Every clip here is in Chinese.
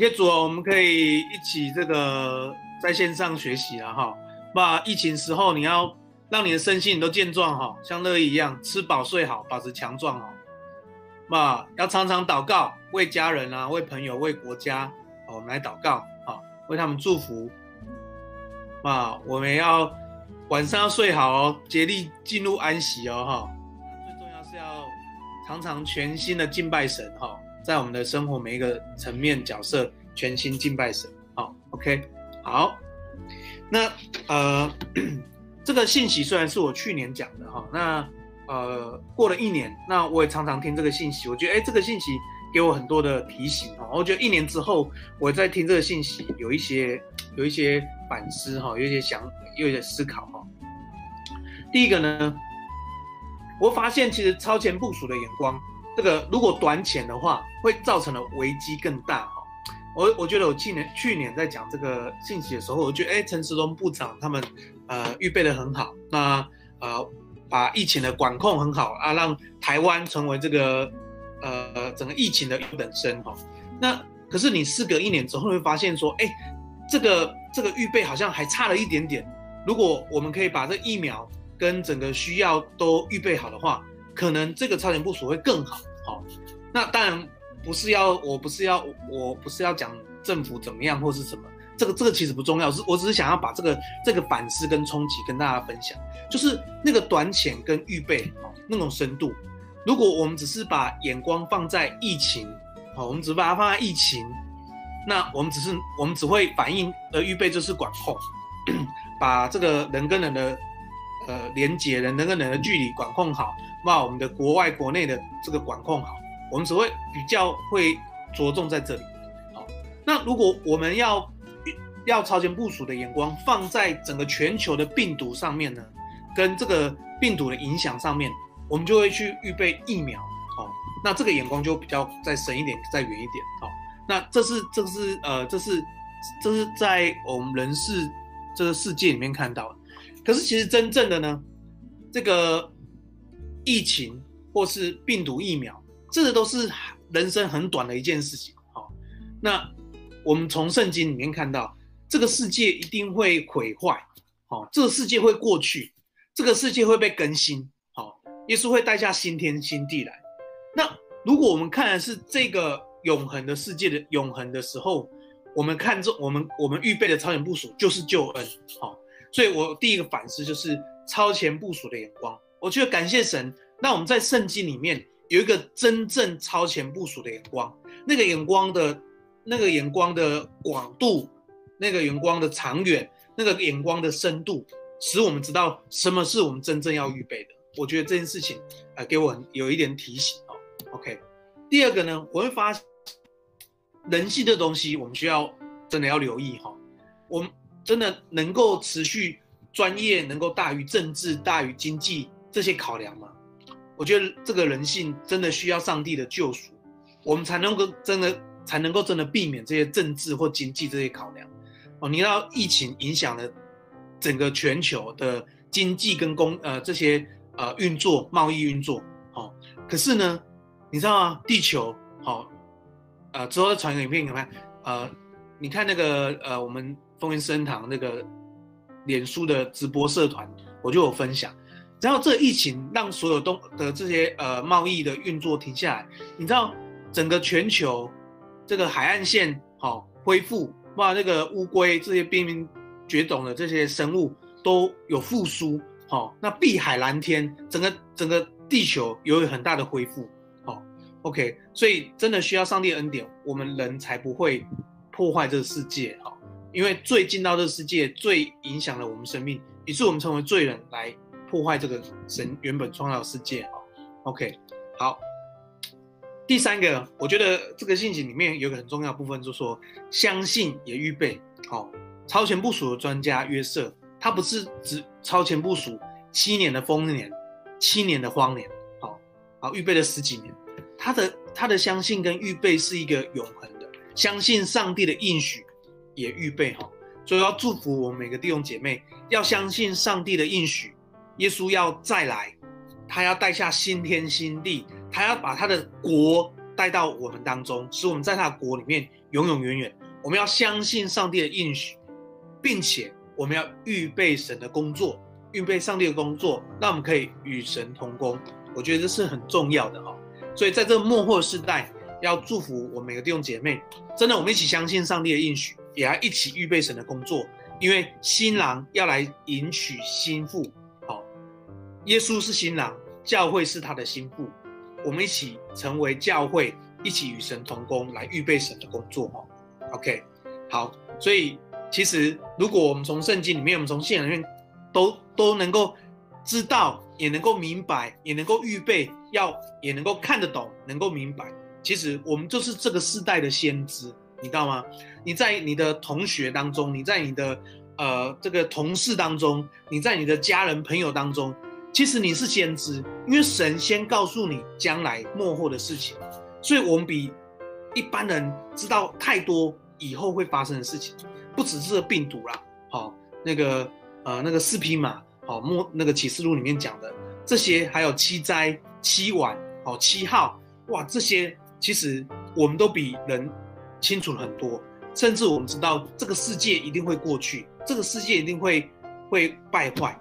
好，感谢主哦，我们可以一起这个在线上学习了哈。那疫情时候，你要让你的身心都健壮哈，像乐意一样吃饱睡好，保持强壮哦。那要常常祷告，为家人啊，为朋友，为国家，我们来祷告啊，为他们祝福。啊，我们要晚上要睡好哦，竭力进入安息哦哈。最重要是要常常全心的敬拜神哈，在我们的生活每一个层面角色，全心敬拜神。好，OK，好。那呃，这个信息虽然是我去年讲的哈，那。呃，过了一年，那我也常常听这个信息，我觉得，哎，这个信息给我很多的提醒哈。我觉得一年之后，我在听这个信息，有一些 有一些反思哈，有一些想，有一些思考哈。第一个呢，我发现其实超前部署的眼光，这个如果短浅的话，会造成的危机更大哈。我我觉得我去年去年在讲这个信息的时候，我觉得，哎，陈时中部长他们呃预备的很好，那呃。把疫情的管控很好啊，让台湾成为这个呃整个疫情的优等生哈。那可是你事隔一年之后会发现说，哎，这个这个预备好像还差了一点点。如果我们可以把这疫苗跟整个需要都预备好的话，可能这个超前部署会更好。那当然不是要，我不是要，我不是要讲政府怎么样或是什么。这个这个其实不重要，是我只是想要把这个这个反思跟冲击跟大家分享，就是那个短浅跟预备哦那种深度。如果我们只是把眼光放在疫情，好，我们只把它放在疫情，那我们只是我们只会反应呃预备就是管控，把这个人跟人的呃连接，人跟人的距离管控好，把我们的国外国内的这个管控好，我们只会比较会着重在这里。好，那如果我们要要超前部署的眼光放在整个全球的病毒上面呢，跟这个病毒的影响上面，我们就会去预备疫苗，好、哦，那这个眼光就比较再深一点，再远一点，好、那这是这是呃这是这是在我们人世这个世界里面看到的，可是其实真正的呢，这个疫情或是病毒疫苗，这个都是人生很短的一件事情，好、哦，那我们从圣经里面看到。这个世界一定会毁坏，好，这个世界会过去，这个世界会被更新，好，耶稣会带下新天新地来。那如果我们看的是这个永恒的世界的永恒的时候，我们看这我们我们预备的超前部署就是救恩，好，所以我第一个反思就是超前部署的眼光。我觉得感谢神，那我们在圣经里面有一个真正超前部署的眼光，那个眼光的，那个眼光的广度。那个眼光的长远，那个眼光的深度，使我们知道什么是我们真正要预备的。我觉得这件事情，呃，给我有一点提醒哦。OK，第二个呢，我会发人性的东西，我们需要真的要留意哈、哦。我们真的能够持续专业，能够大于政治、大于经济这些考量吗？我觉得这个人性真的需要上帝的救赎，我们才能够真的才能够真的避免这些政治或经济这些考量。哦，你知道疫情影响了整个全球的经济跟工呃这些呃运作贸易运作，哦，可是呢，你知道吗？地球好、哦，呃之后再传个影片给你看，呃，你看那个呃我们风云圣堂那个脸书的直播社团，我就有分享，然后这疫情让所有东的这些呃贸易的运作停下来，你知道整个全球这个海岸线好、哦、恢复。哇，那个乌龟这些濒临绝种的这些生物都有复苏，好、哦，那碧海蓝天，整个整个地球有很大的恢复，好、哦，OK，所以真的需要上帝恩典，我们人才不会破坏这个世界，好、哦，因为最进到这个世界，最影响了我们生命，以致我们成为罪人来破坏这个神原本创造的世界，好，OK，好。第三个，我觉得这个信息里面有个很重要的部分，就是说相信也预备好。超前部署的专家约瑟，他不是只超前部署七年的丰年，七年的荒年，好，好预备了十几年。他的他的相信跟预备是一个永恒的，相信上帝的应许也预备好。所以要祝福我们每个弟兄姐妹，要相信上帝的应许，耶稣要再来。他要带下新天新地，他要把他的国带到我们当中，使我们在他的国里面永永远远。我们要相信上帝的应许，并且我们要预备神的工作，预备上帝的工作，让我们可以与神同工。我觉得这是很重要的哈。所以在这个末后时代，要祝福我们每个弟兄姐妹，真的，我们一起相信上帝的应许，也要一起预备神的工作，因为新郎要来迎娶新妇。耶稣是新郎，教会是他的新妇，我们一起成为教会，一起与神同工，来预备神的工作哈。OK，好，所以其实如果我们从圣经里面，我们从信仰里面都都能够知道，也能够明白，也能够预备，要也能够看得懂，能够明白，其实我们就是这个世代的先知，你知道吗？你在你的同学当中，你在你的呃这个同事当中，你在你的家人朋友当中，其实你是先知，因为神先告诉你将来末后的事情，所以我们比。一般人知道太多以后会发生的事情，不只是病毒啦，好，那个呃那个四匹马，好，末那个启示录里面讲的这些，还有七灾七晚，好，七号，哇，这些其实我们都比人清楚很多，甚至我们知道这个世界一定会过去，这个世界一定会会败坏，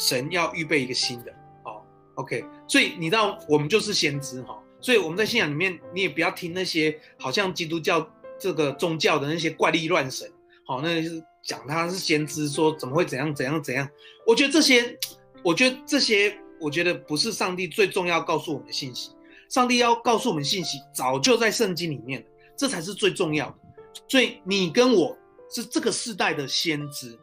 神要预备一个新的，好，OK，所以你知道我们就是先知哈。所以我们在信仰里面，你也不要听那些好像基督教这个宗教的那些怪力乱神，好，那是讲他是先知，说怎么会怎样怎样怎样。我觉得这些，我觉得这些，我觉得不是上帝最重要告诉我们的信息。上帝要告诉我们信息，早就在圣经里面，这才是最重要的。所以你跟我是这个世代的先知，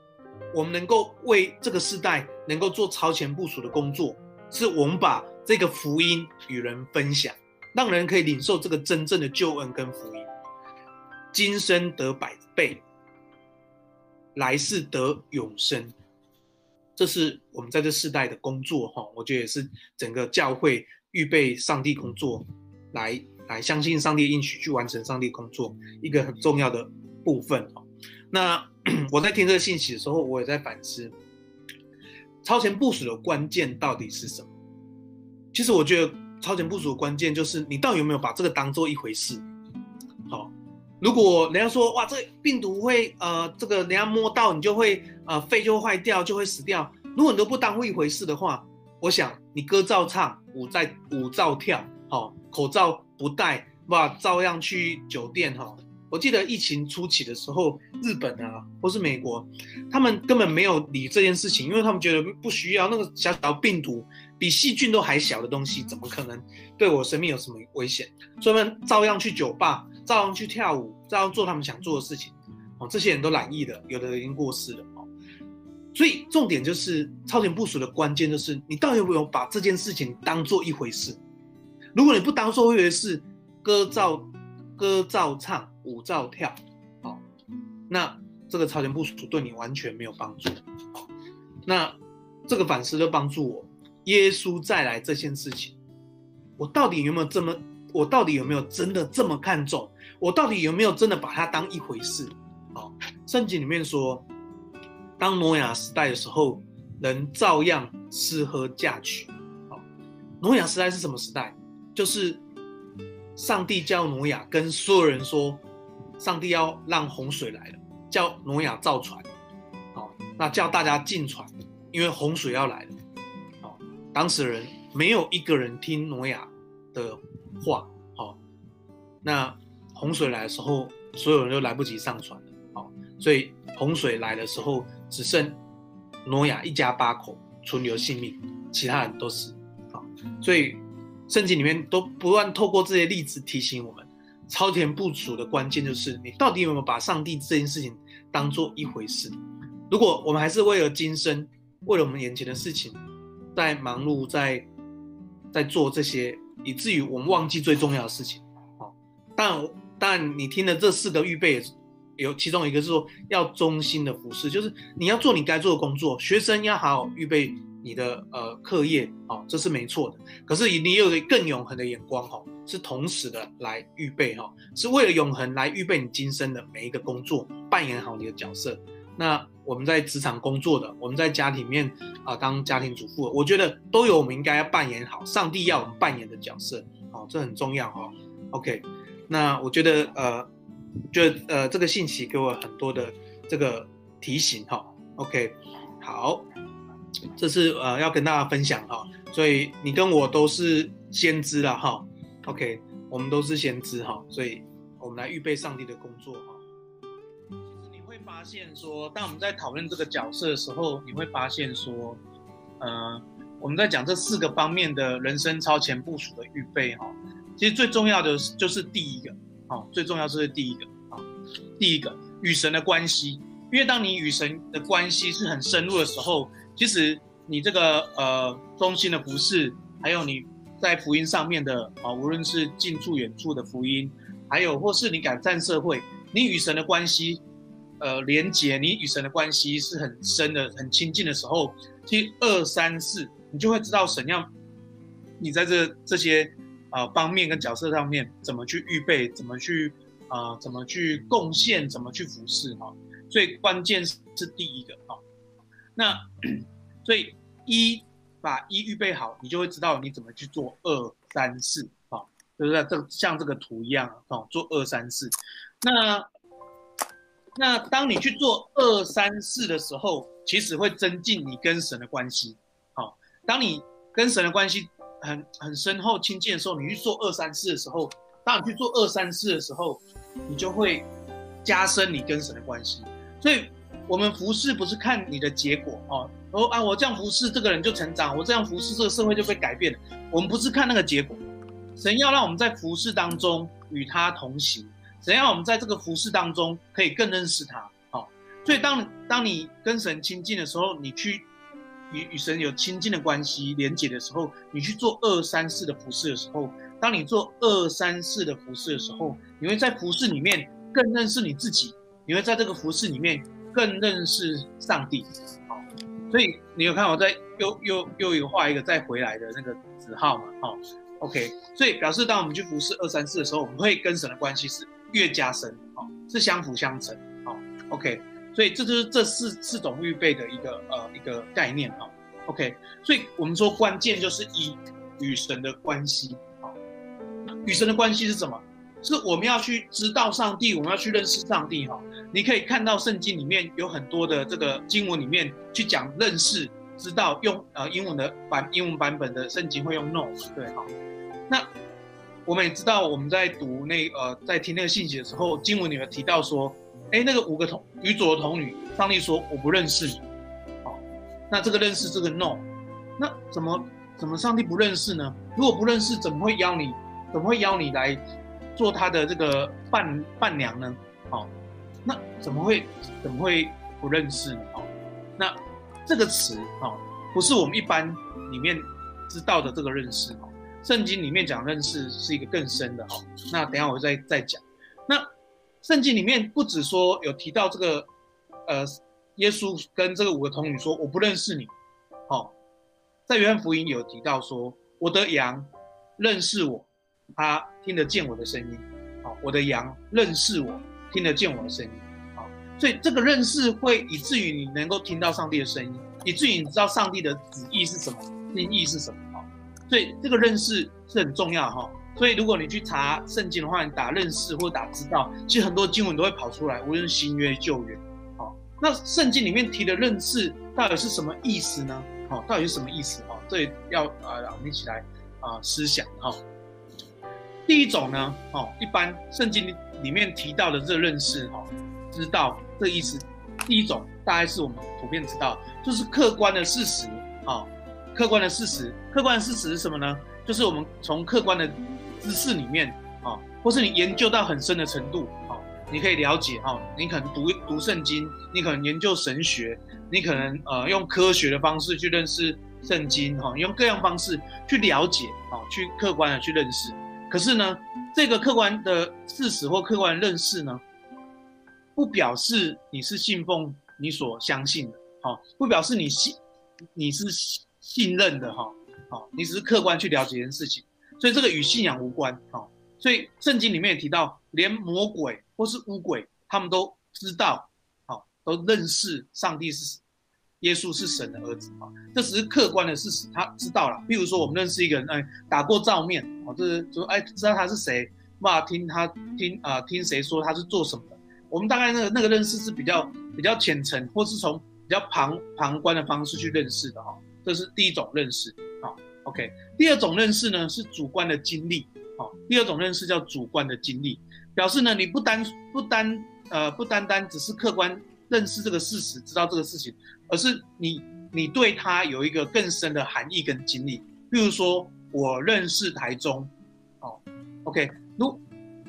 我们能够为这个世代能够做超前部署的工作，是我们把这个福音与人分享。让人可以领受这个真正的救恩跟福音，今生得百倍，来世得永生，这是我们在这世代的工作哈。我觉得也是整个教会预备上帝工作，来来相信上帝的应许，去完成上帝工作一个很重要的部分。那 我在听这个信息的时候，我也在反思，超前部署的关键到底是什么？其实我觉得。超前部署的关键就是你到底有没有把这个当做一回事？好，如果人家说哇，这个病毒会呃，这个人家摸到你就会呃，肺就会坏掉，就会死掉。如果你都不当一回事的话，我想你歌照唱，舞在舞照跳，好，口罩不戴，哇，照样去酒店哈。我记得疫情初期的时候，日本啊，或是美国，他们根本没有理这件事情，因为他们觉得不需要那个小小病毒。比细菌都还小的东西，怎么可能对我生命有什么危险？所以他们照样去酒吧，照样去跳舞，照样做他们想做的事情。哦，这些人都染疫了，有的人已经过世了。哦，所以重点就是超前部署的关键就是你到底有没有把这件事情当做一回事？如果你不当做一回事，割照歌照唱，舞照跳，哦，那这个超前部署对你完全没有帮助。那这个反思就帮助我。耶稣再来这件事情，我到底有没有这么？我到底有没有真的这么看重？我到底有没有真的把它当一回事？哦，圣经里面说，当挪亚时代的时候，人照样吃喝嫁娶。哦，挪亚时代是什么时代？就是上帝叫挪亚跟所有人说，上帝要让洪水来了，叫挪亚造船。哦，那叫大家进船，因为洪水要来了。哦当时人没有一个人听挪亚的话，哦，那洪水来的时候，所有人都来不及上船了，好，所以洪水来的时候，只剩挪亚一家八口存留性命，其他人都死，好，所以圣经里面都不断透过这些例子提醒我们，超前部署的关键就是你到底有没有把上帝这件事情当做一回事？如果我们还是为了今生，为了我们眼前的事情。在忙碌，在在做这些，以至于我们忘记最重要的事情。好，但但你听了这四个预备，有其中一个是说要忠心的服侍，就是你要做你该做的工作。学生要好好预备你的呃课业，哦，这是没错的。可是你有个更永恒的眼光，哈，是同时的来预备，哈，是为了永恒来预备你今生的每一个工作，扮演好你的角色。那我们在职场工作的，我们在家里面啊、当家庭主妇，我觉得都有我们应该要扮演好上帝要我们扮演的角色，好、哦，这很重要哈、哦。OK，那我觉得呃，就呃这个信息给我很多的这个提醒哈。OK，好，这是呃要跟大家分享哈。所以你跟我都是先知了哈。OK，我们都是先知哈，所以我们来预备上帝的工作哈。其实你会发现说，当我们在讨论这个角色的时候，你会发现说，呃。我们在讲这四个方面的人生超前部署的预备哈，其实最重要的就是第一个，好，最重要就是第一个，好，第一个与神的关系，因为当你与神的关系是很深入的时候，其实你这个呃中心的服饰，还有你在福音上面的啊，无论是近处远处的福音，还有或是你改善社会，你与神的关系，呃，连结你与神的关系是很深的、很亲近的时候，其实二三四。你就会知道神要你在这这些呃方面跟角色上面怎么去预备，怎么去啊、呃，怎么去贡献，怎么去服侍哈。所以关键是第一个哈。那所以一把一预备好，你就会知道你怎么去做二三四哈，就是在这像这个图一样啊，做二三四。那那当你去做二三四的时候，其实会增进你跟神的关系。好当你跟神的关系很很深厚亲近的时候，你去做二三四的时候，当你去做二三四的时候，你就会加深你跟神的关系。所以，我们服侍不是看你的结果哦，哦啊，我这样服侍这个人就成长，我这样服侍这个社会就被改变了。我们不是看那个结果，神要让我们在服侍当中与他同行，神要我们在这个服侍当中可以更认识他。好，所以当当你跟神亲近的时候，你去。与与神有亲近的关系连结的时候，你去做二三四的服侍的时候，当你做二三四的服侍的时候，你会在服侍里面更认识你自己，你会在这个服侍里面更认识上帝。好，所以你有看我在又又又有画一个再回来的那个子号嘛？好，OK，所以表示当我们去服侍二三四的时候，我们会跟神的关系是越加深，好，是相辅相成，好，OK。所以这就是这四四种预备的一个呃一个概念哈，OK，所以我们说关键就是一与神的关系，好，与神的关系是什么？是我们要去知道上帝，我们要去认识上帝哈。你可以看到圣经里面有很多的这个经文里面去讲认识、知道，用呃英文的版英文版本的圣经会用 know，对哈。那我们也知道我们在读那呃在听那个信息的时候，经文里面提到说。哎，那个五个童与左的童女，上帝说我不认识你，好，那这个认识这个 no，那怎么怎么上帝不认识呢？如果不认识，怎么会邀你？怎么会邀你来做他的这个伴伴娘呢？好，那怎么会怎么会不认识呢？好，那这个词啊，不是我们一般里面知道的这个认识哦，圣经里面讲认识是一个更深的哦，那等下我再再讲，那。圣经里面不止说有提到这个，呃，耶稣跟这个五个童女说我不认识你，好、哦，在约翰福音有提到说我的羊认识我，他听得见我的声音，好、我的羊认识我，听得见我的声音，好、所以这个认识会以至于你能够听到上帝的声音，以至于你知道上帝的旨意是什么，心意是什么，好、所以这个认识是很重要哈。所以，如果你去查圣经的话，你打认识或打知道，其实很多经文都会跑出来，无论新约旧约。好，那圣经里面提的认识到底是什么意思呢？好，到底是什么意思？哈，这要啊，我们一起来啊思想哈。第一种呢，哦，一般圣经里面提到的这认识哈，知道这意思。第一种大概是我们普遍知道，就是客观的事实。啊，客观的事实，客观的事实是什么呢？就是我们从客观的知识里面啊，或是你研究到很深的程度啊，你可以了解哦，你可能读读圣经，你可能研究神学，你可能呃用科学的方式去认识圣经哈，用各样方式去了解啊，去客观的去认识。可是呢，这个客观的事实或客观认识呢，不表示你是信奉你所相信的，哈，不表示你信你是信任的哈，好，你只是客观去了解一件事情。所以这个与信仰无关，好，所以圣经里面也提到，连魔鬼或是污鬼，他们都知道，好，都认识上帝是耶稣是神的儿子，啊，这只是客观的事实，他知道了。譬如说我们认识一个人，哎，打过照面，哦，这是说，哎，知道他是谁，哇，听他听啊、呃，听谁说他是做什么的？我们大概那个那个认识是比较比较浅层，或是从比较旁旁观的方式去认识的哈。这是第一种认识，好，OK。第二种认识呢是主观的经历，好，第二种认识叫主观的经历，表示呢你不单不单呃不单单只是客观认识这个事实，知道这个事情，而是你你对他有一个更深的含义跟经历。比如说我认识台中，好，OK。如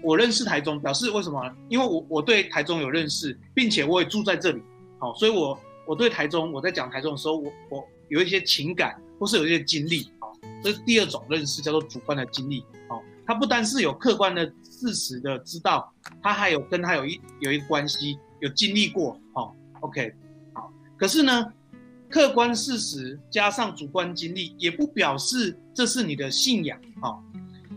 我认识台中，表示为什么？因为我我对台中有认识，并且我也住在这里，好，所以我我对台中，我在讲台中的时候，我我有一些情感，或是有一些经历，好，这是第二种认识，叫做主观的经历，好，它不单是有客观的事实的知道，它还有跟它有一有一个关系，有经历过，好，OK，好，可是呢，客观事实加上主观经历，也不表示这是你的信仰，好，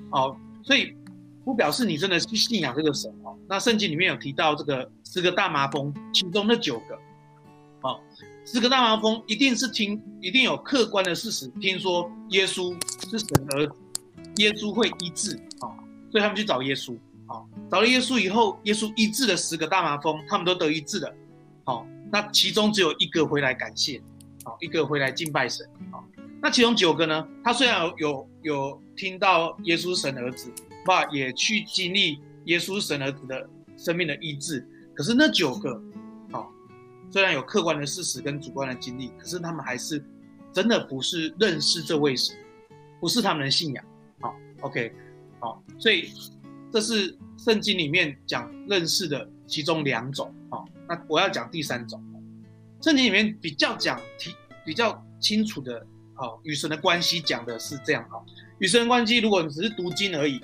好，所以。不表示你真的去信仰这个神哦。那圣经里面有提到这个十个大麻风，其中的九个，哦，十个大麻风一定是听，一定有客观的事实，听说耶稣是神儿子，耶稣会医治，哦，所以他们去找耶稣，哦，找了耶稣以后，耶稣医治了十个大麻风，他们都得医治了，好，那其中只有一个回来感谢，好，一个回来敬拜神，好，那其中九个呢？他虽然有有有听到耶稣神儿子。爸也去经历耶稣神儿子的生命的医治，可是那九个，好，虽然有客观的事实跟主观的经历，可是他们还是真的不是认识这位神，不是他们的信仰。好，OK，好，所以这是圣经里面讲认识的其中两种。好，那我要讲第三种，圣经里面比较讲提比较清楚的，好，与神的关系讲的是这样。好，与神的关系，如果你只是读经而已。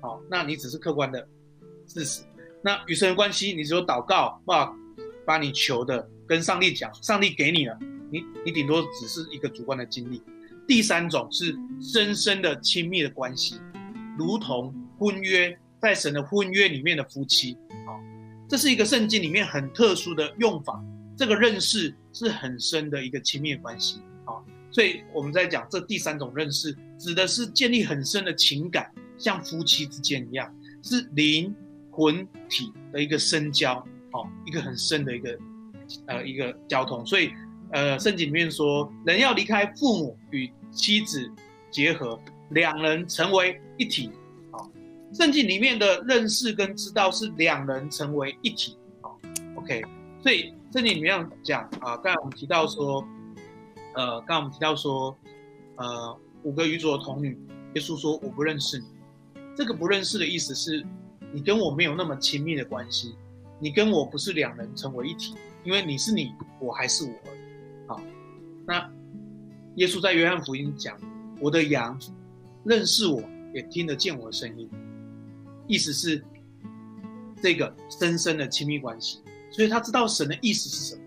好，那你只是客观的事实。那与神的关系，你只有祷告，把把你求的跟上帝讲，上帝给你了，你你顶多只是一个主观的经历。第三种是深深的亲密的关系，如同婚约，在神的婚约里面的夫妻。好，这是一个圣经里面很特殊的用法。这个认识是很深的一个亲密关系。好，所以我们在讲这第三种认识，指的是建立很深的情感。像夫妻之间一样，是灵魂体的一个深交，哦，一个很深的一个，呃，一个交通。所以，呃，圣经里面说，人要离开父母与妻子结合，两人成为一体。圣经里面的认识跟知道是两人成为一体。好，OK。所以圣经里面讲啊，刚才我们提到说，呃，刚才我们提到说，呃，五个愚拙的童女，耶稣说我不认识你。这个不认识的意思是，你跟我没有那么亲密的关系，你跟我不是两人成为一体，因为你是你，我还是我。好，那耶稣在约翰福音讲，我的羊认识我，也听得见我的声音，意思是这个深深的亲密关系，所以他知道神的意思是什么，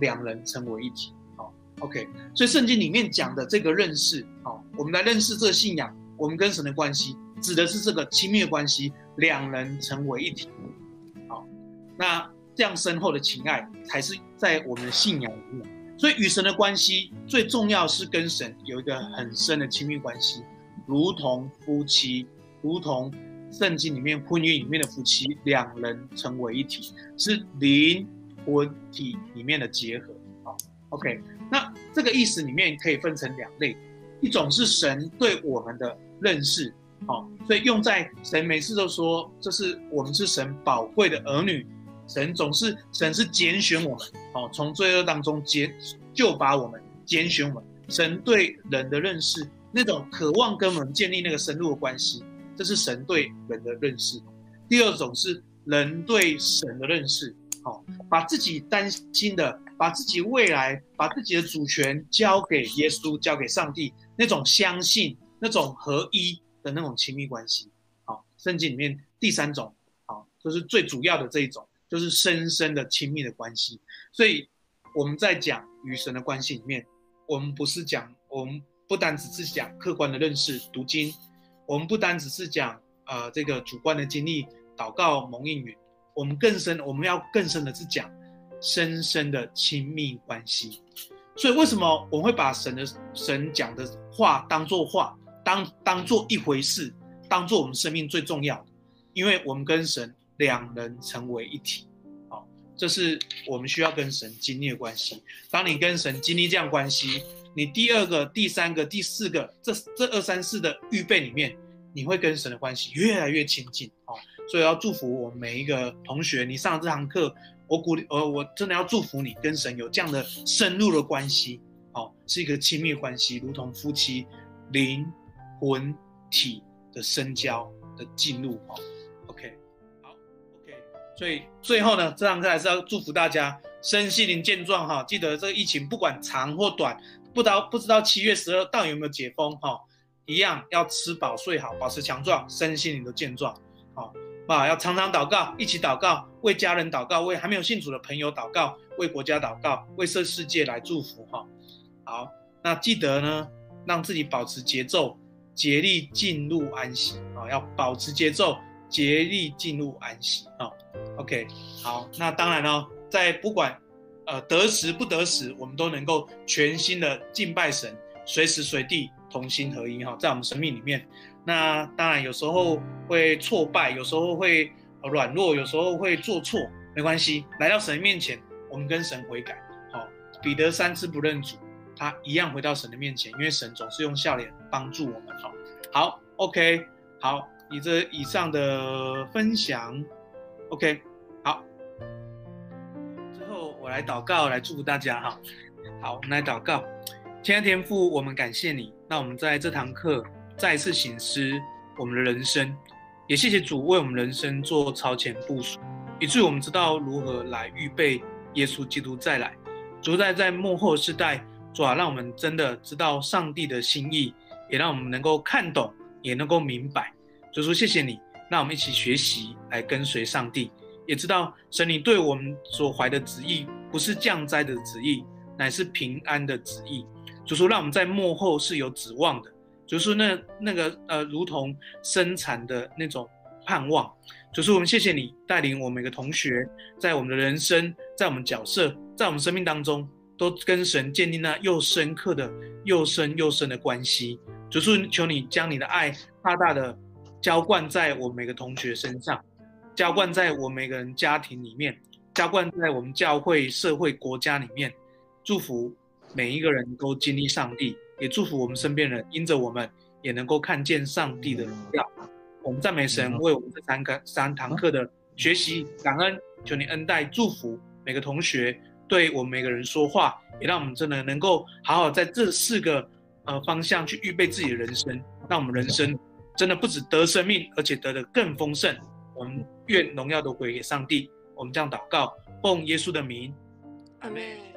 两人成为一体。好，OK，所以圣经里面讲的这个认识，好，我们来认识这个信仰，我们跟神的关系。指的是这个亲密关系，两人成为一体。好，那这样深厚的情爱才是在我们的信仰里面。所以与神的关系最重要是跟神有一个很深的亲密关系，如同夫妻，如同圣经里面婚约里面的夫妻，两人成为一体，是灵魂体里面的结合。好，OK，那这个意思里面可以分成两类，一种是神对我们的认识。好，所以用在神每次都说，这是我们是神宝贵的儿女，神总是神是拣选我们，好，从罪恶当中拣就把我们拣选我们。神对人的认识，那种渴望跟我们建立那个深入的关系，这是神对人的认识。第二种是人对神的认识，好，把自己担心的，把自己未来，把自己的主权交给耶稣，交给上帝，那种相信，那种合一。的那种亲密关系，好，圣经里面第三种，好，就是最主要的这一种，就是深深的亲密的关系。所以我们在讲与神的关系里面，我们不是讲，我们不单只是讲客观的认识读经，我们不单只是讲呃这个主观的经历祷告蒙应允，我们更深，我们要更深的是讲深深的亲密关系。所以为什么我们会把神的神讲的话当作话？当当做一回事，当做我们生命最重要的，因为我们跟神两人成为一体。好，这是我们需要跟神经历的关系。当你跟神经历这样关系，你第二个、第三个、第四个，这这二三四的预备里面，你会跟神的关系越来越亲近。哦，所以要祝福我每一个同学，你上这堂课，我鼓励，呃，我真的要祝福你跟神有这样的深入的关系。哦，是一个亲密关系，如同夫妻灵魂体的深交的进入。哦，OK，好，OK。所以最后呢，这堂课还是要祝福大家身心灵健壮。哈，记得这个疫情不管长或短。不知道不知道七月十二到底有没有解封哈，一样要吃饱睡好，保持强壮，身心灵都健壮，好，啊，要常常祷告，一起祷告，为家人祷告，为还没有信主的朋友祷告，为国家祷告，为这世界来祝福哈。好，那记得呢，让自己保持节奏，竭力进入安息啊，要保持节奏，竭力进入安息啊。OK，好，那当然了，在不管。呃，得时不得时，我们都能够全心的敬拜神，随时随地同心合一哈，在我们生命里面。那当然有时候会挫败，有时候会软弱，有时候会做错，没关系，来到神面前，我们跟神悔改。好，彼得三次不认主，他一样回到神的面前，因为神总是用笑脸帮助我们。好，好，OK，好，以这以上的分享，OK。我来祷告，来祝福大家哈。好，我们来祷告。亲爱的天父，我们感谢你。那我们在这堂课再次省思我们的人生，也谢谢主为我们人生做超前部署，以至于我们知道如何来预备耶稣基督再来。主在在幕后世代，主啊，让我们真的知道上帝的心意，也让我们能够看懂，也能够明白。主说谢谢你，让我们一起学习来跟随上帝。也知道神你对我们所怀的旨意，不是降灾的旨意，乃是平安的旨意。主说，让我们在幕后是有指望的。主说，那那个呃，如同生产的那种盼望。主说，我们谢谢你带领我们每个同学，在我们的人生，在我们角色，在我们生命当中，都跟神建立那又深刻的、又深又深的关系。主说，求你将你的爱大大的浇灌在我每个同学身上。浇灌在我们每个人家庭里面，浇灌在我们教会、社会、国家里面，祝福每一个人都经历上帝，也祝福我们身边人，因着我们也能够看见上帝的荣耀。我们赞美神，为我们这三个三堂课的学习感恩，求你恩待祝福每个同学，对我们每个人说话，也让我们真的能够好好在这四个呃方向去预备自己的人生，让我们人生真的不只得生命，而且得的更丰盛。我们愿荣耀都归给上帝。我们这样祷告，奉耶稣的名，阿门。